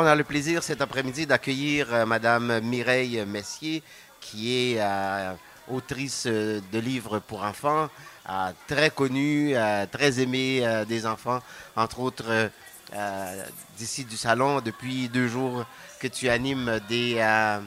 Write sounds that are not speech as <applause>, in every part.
On a le plaisir cet après-midi d'accueillir euh, Madame Mireille Messier, qui est euh, autrice euh, de livres pour enfants, euh, très connue, euh, très aimée des enfants, entre autres d'ici du salon depuis deux jours que tu animes des, des,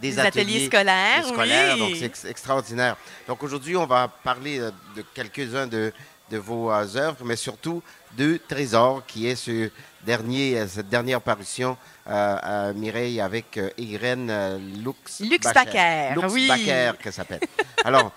Des ateliers scolaires, des scolaires, oui. donc c'est ex- extraordinaire. Donc aujourd'hui, on va parler de quelques-uns de, de vos euh, œuvres, mais surtout de Trésor, qui est ce dernier, euh, cette dernière parution, euh, à Mireille, avec euh, Irène euh, Lux, Lux Lux oui. Baker, qu'elle s'appelle. Alors,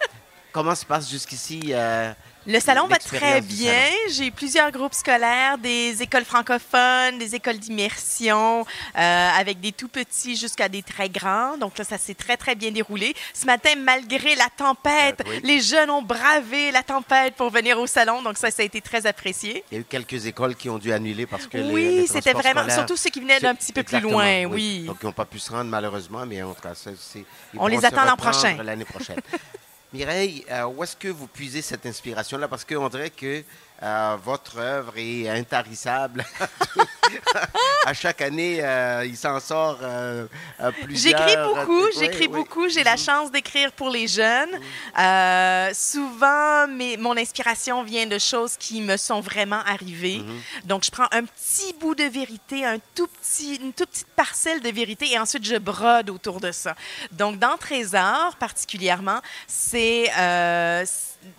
comment se passe jusqu'ici euh, Le salon va très bien. J'ai plusieurs groupes scolaires, des écoles francophones, des écoles d'immersion, euh, avec des tout petits jusqu'à des très grands. Donc là, ça s'est très, très bien déroulé. Ce matin, malgré la tempête, Euh, oui. les jeunes ont bravé la tempête pour venir au salon. Donc ça, ça a été très apprécié. Il y a eu quelques écoles qui ont dû annuler parce que oui, c'était vraiment, scolaires- surtout ceux qui venaient d'un petit peu plus loin, oui. Donc, ils n'ont pas pu se rendre malheureusement, mais en tout cas, ça, c'est- ils On les attend l'an reprendre prochain. L'année prochaine. <laughs> Mireille, euh, où est-ce que vous puisez cette inspiration-là? Parce qu'on dirait que euh, votre œuvre est intarissable. <laughs> <laughs> à chaque année, euh, il s'en sort euh, euh, plusieurs. J'écris beaucoup, Oui, j'écris oui. beaucoup. J'ai la chance d'écrire pour les jeunes. Euh, souvent, mes, mon inspiration vient de choses qui me sont vraiment arrivées. Donc, je prends un petit bout de vérité, un tout petit, une toute petite parcelle de vérité, et ensuite je brode autour de ça. Donc, dans Trésor, particulièrement, c'est euh,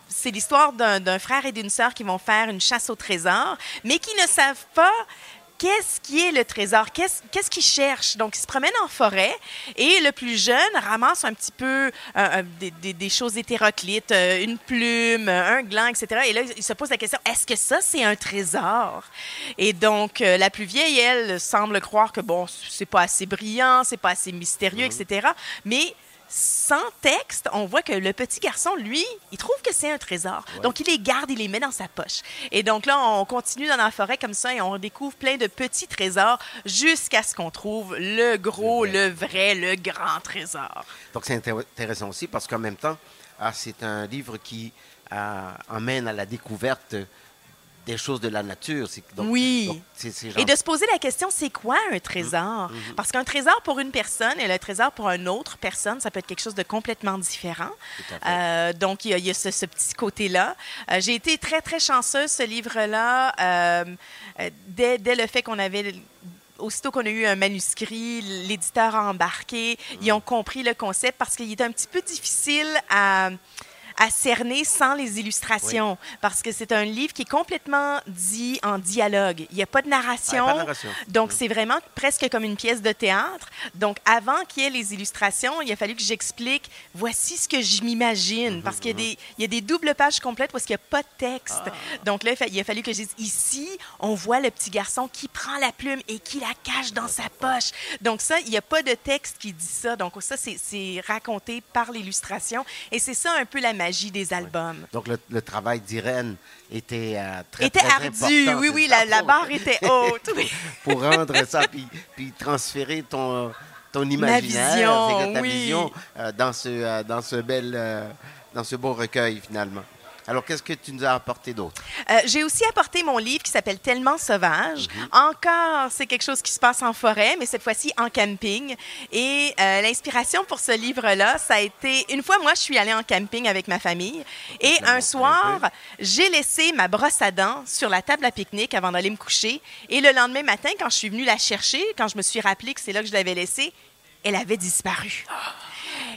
c'est l'histoire d'un frère et d'une sœur qui vont faire une chasse au trésor, mais qui ne savent pas qu'est-ce qui est le trésor, qu'est-ce qu'ils cherchent. Donc, ils se promènent en forêt et le plus jeune ramasse un petit peu euh, euh, des, choses hétéroclites, euh, une plume, un gland, etc. Et là, il se pose la question, est-ce que ça, c'est un trésor? Et donc, la plus vieille, elle, semble croire que, bon, c'est pas assez brillant, c'est pas assez mystérieux, etc. Mais sans texte, on voit que le petit garçon, lui, il trouve que c'est un trésor. Donc, il les garde, il les met dans sa poche. Et donc là, on continue dans la forêt comme ça et on découvre plein de petits trésors jusqu'à ce qu'on trouve le gros, le vrai, le grand trésor. Donc, c'est intér- intéressant aussi parce qu'en même temps, ah, c'est un livre qui euh, emmène à la découverte des choses de la nature. C'est- donc- Oui. donc, c'est- c'est Et genre- de se poser la question, c'est quoi un trésor? Parce qu'un trésor pour une personne et le trésor pour une autre personne, ça peut être quelque chose de complètement différent. Euh, donc, il y a, il y a ce, ce petit côté-là. Euh, J'ai été très, très chanceuse, ce livre-là, euh, euh, dès, dès le fait qu'on avait... Aussitôt qu'on a eu un manuscrit, l'éditeur a embarqué, ils ont compris le concept parce qu'il est un petit peu difficile à, à cerner sans les illustrations. Parce que c'est un livre qui est complètement dit en dialogue. Il n'y a pas de narration. Ah, pas de narration. Donc, c'est vraiment presque comme une pièce de théâtre. Donc, avant qu'il y ait les illustrations, il a fallu que j'explique voici ce que je m'imagine. Parce qu'il y, a des- il y a des doubles pages complètes parce qu'il n'y a pas de texte. Donc, là, il a fallu que je dise ici, on voit le petit garçon qui prend la plume et qui la cache dans sa poche. Donc, ça, il n'y a pas de texte qui dit ça. Donc, ça, c'est- c'est raconté par l'illustration. Et c'est ça un peu la magie des albums. Donc, le, le travail d'Irène était euh, très, Était très ardu, important, oui, oui, la, barre était <laughs> haute. oui. Pour rendre ça, puis, puis transférer ton, ton imaginaire, vision, c'est que ta oui. vision euh, dans, ce, euh, dans, ce bel, euh, dans ce beau recueil, finalement. Alors, qu'est-ce que tu nous as apporté d'autre? Euh, J'ai aussi apporté mon livre qui s'appelle Tellement sauvage. Encore, c'est quelque chose qui se passe en forêt, mais cette fois-ci en camping. Et euh, l'inspiration pour ce livre-là, ça a été une fois, moi, je suis allée en camping avec ma famille, et un soir, j'ai laissé ma brosse à dents sur la table à pique-nique avant d'aller me coucher. Et le lendemain matin, quand je suis venue la chercher, quand je me suis rappelé que c'est là que je l'avais laissée, elle avait disparu.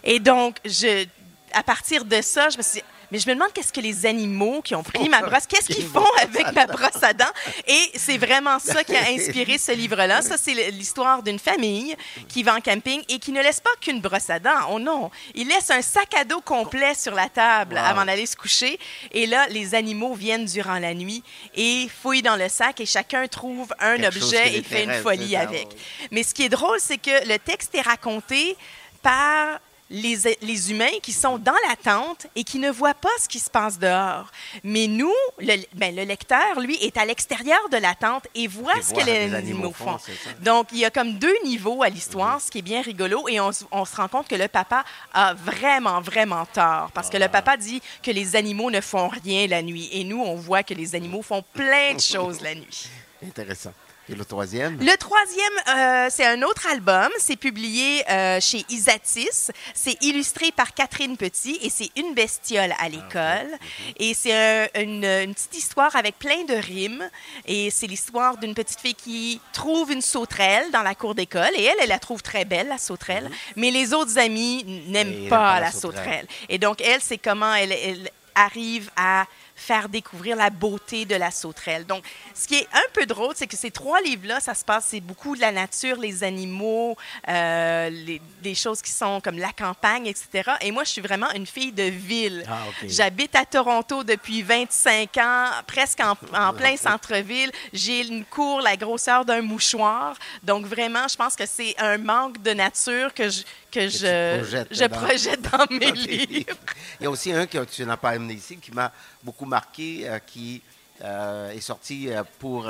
Et donc, je, à partir de ça, je me suis dit, mais je me demande qu'est-ce que les animaux qui ont pris ma brosse, qu'est-ce qu'ils font avec ma brosse à dents? Et c'est vraiment ça qui a <laughs> inspiré ce livre-là. Ça, c'est l'histoire d'une famille qui va en camping et qui ne laisse pas qu'une brosse à dents. Oh non! Ils laissent un sac à dos complet sur la table Wow. avant d'aller se coucher. Et là, les animaux viennent durant la nuit et fouillent dans le sac et chacun trouve un Quelque objet et fait une folie avec. Mais ce qui est drôle, c'est que le texte est raconté par les, les humains qui sont dans la tente et qui ne voient pas ce qui se passe dehors. Mais nous, le, ben, le lecteur, lui, est à l'extérieur de la tente et voit Et ce voit que les, les animaux font. Donc, il y a comme deux niveaux à l'histoire, ce qui est bien rigolo, et on se rend compte que le papa a vraiment, vraiment tort, parce que le papa dit que les animaux ne font rien la nuit, et nous, on voit que les animaux font plein de <laughs> choses la nuit. Intéressant. Et le troisième? Le troisième, euh, c'est un autre album. C'est publié euh, chez Isatis. C'est illustré par Catherine Petit et c'est Une bestiole à l'école. Mhm. Et c'est un- une, une petite histoire avec plein de rimes. Et c'est l'histoire d'une petite fille qui trouve une sauterelle dans la cour d'école. Et elle, elle la trouve très belle, la sauterelle. Mais les autres amis n'aiment pas, la la sauterelle. sauterelle. Et donc, elle, c'est comment elle, elle arrive à faire découvrir la beauté de la sauterelle. Donc, ce qui est un peu drôle, c'est que ces trois livres-là, ça se passe, c'est beaucoup de la nature, les animaux, euh, les, des choses qui sont comme la campagne, etc. Et moi, je suis vraiment une fille de ville. Ah. J'habite à Toronto depuis 25 ans, presque en, en <laughs> plein centre-ville. J'ai une cour la grosseur d'un mouchoir. Donc, vraiment, je pense que c'est un manque de nature que je, que je, je dans- projette dans mes <laughs> livres. Il y a aussi un que tu n'as pas amené ici qui m'a beaucoup marqué, euh, qui euh, est sorti euh, pour,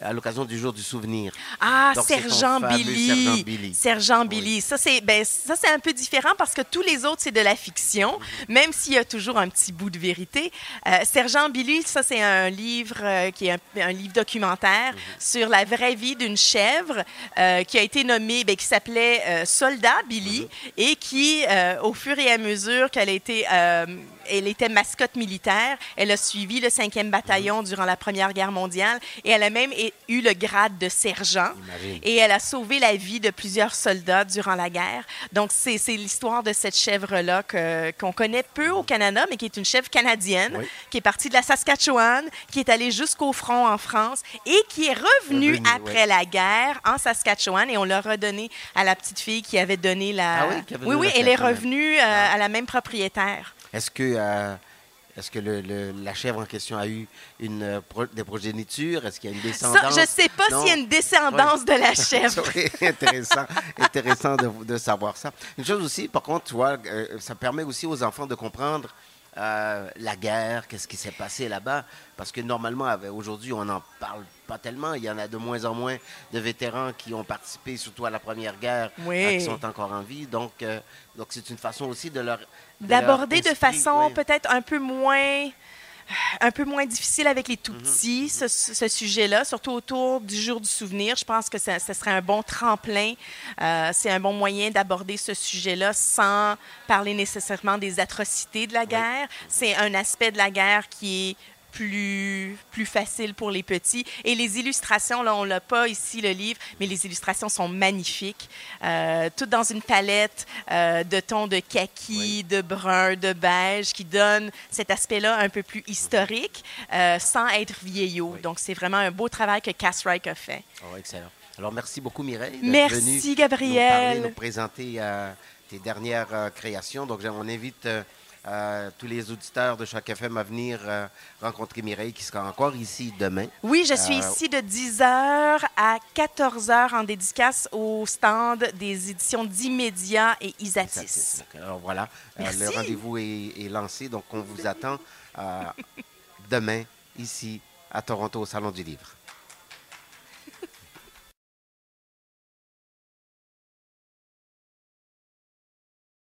à l'occasion du jour du souvenir. Ah, Donc, Sergent Billy. Sergent Billy. Sergent Oui. Billy. Ça, c'est ben, ça, c'est un peu différent parce que tous les autres, c'est de la fiction, Mhm. même s'il y a toujours un petit bout de vérité. Euh, Sergent Billy, ça, c'est un livre euh, qui est un, un livre documentaire Mhm. sur la vraie vie d'une chèvre euh, qui a été nommée, ben, qui s'appelait euh, Soldat Billy Mhm. et qui, au fur et à mesure qu'elle a été, elle était mascotte militaire, elle a suivi le 5e bataillon durant la Première Guerre mondiale et elle a même eu le grade de sergent. Imagine. Et elle a sauvé la vie de plusieurs soldats durant la guerre. Donc, c'est c'est l'histoire de cette chèvre-là qu'on connaît peu au Canada, mais qui est une chèvre canadienne, Oui. qui est partie de la Saskatchewan, qui est allée jusqu'au front en France et qui est revenue après la guerre en Saskatchewan. Et on l'a redonné à la petite fille qui avait donné la... Ah oui, avait oui, elle est revenue euh, Ah. à la même propriétaire. Est-ce que, euh, est-ce que le- le- la chèvre en question a eu une, euh, pro- des progénitures? Est-ce qu'il y a une descendance? Ça, je ne sais pas s'il y a une descendance de la chèvre. <laughs> Serait intéressant, intéressant de, de savoir ça. Une chose aussi, par contre, tu vois, euh, ça permet aussi aux enfants de comprendre euh, la guerre, qu'est-ce qui s'est passé là-bas, parce que normalement, aujourd'hui, on n'en parle pas tellement. Il y en a de moins en moins de vétérans qui ont participé, surtout à la Première Guerre, Oui. euh, qui sont encore en vie. Donc, euh, donc c'est une façon aussi de leur de d'aborder de façon oui. peut-être un peu moins un peu moins difficile avec les Mhm, tout petits, ce, ce sujet-là, surtout autour du jour du souvenir. Je pense que ça, ça serait un bon tremplin. Euh, c'est un bon moyen d'aborder ce sujet-là sans parler nécessairement des atrocités de la guerre. C'est un aspect de la guerre qui est plus, plus facile pour les petits. Et les illustrations, là, on l'a pas ici, le livre, mais les illustrations sont magnifiques. Euh, toutes dans une palette euh, de tons de kaki, de brun, de beige, qui donne cet aspect-là un peu plus historique, euh, sans être vieillot. Oui. Donc, c'est vraiment un beau travail que Cass Reich a fait. Oh, excellent. Alors, merci beaucoup, Mireille. Merci, Gabriel. Nous, parler, nous présenter tes dernières créations. Donc, on invite euh, tous les auditeurs de chaque FM à venir euh, rencontrer Mireille, qui sera encore ici demain. Oui, je suis Euh, ici de 10h à 14h en dédicace au stand des éditions d'Immédiat et Isatis. Alors, voilà, le rendez-vous est, est lancé. Donc, on vous attend <laughs> demain, ici, à Toronto, au Salon du Livre.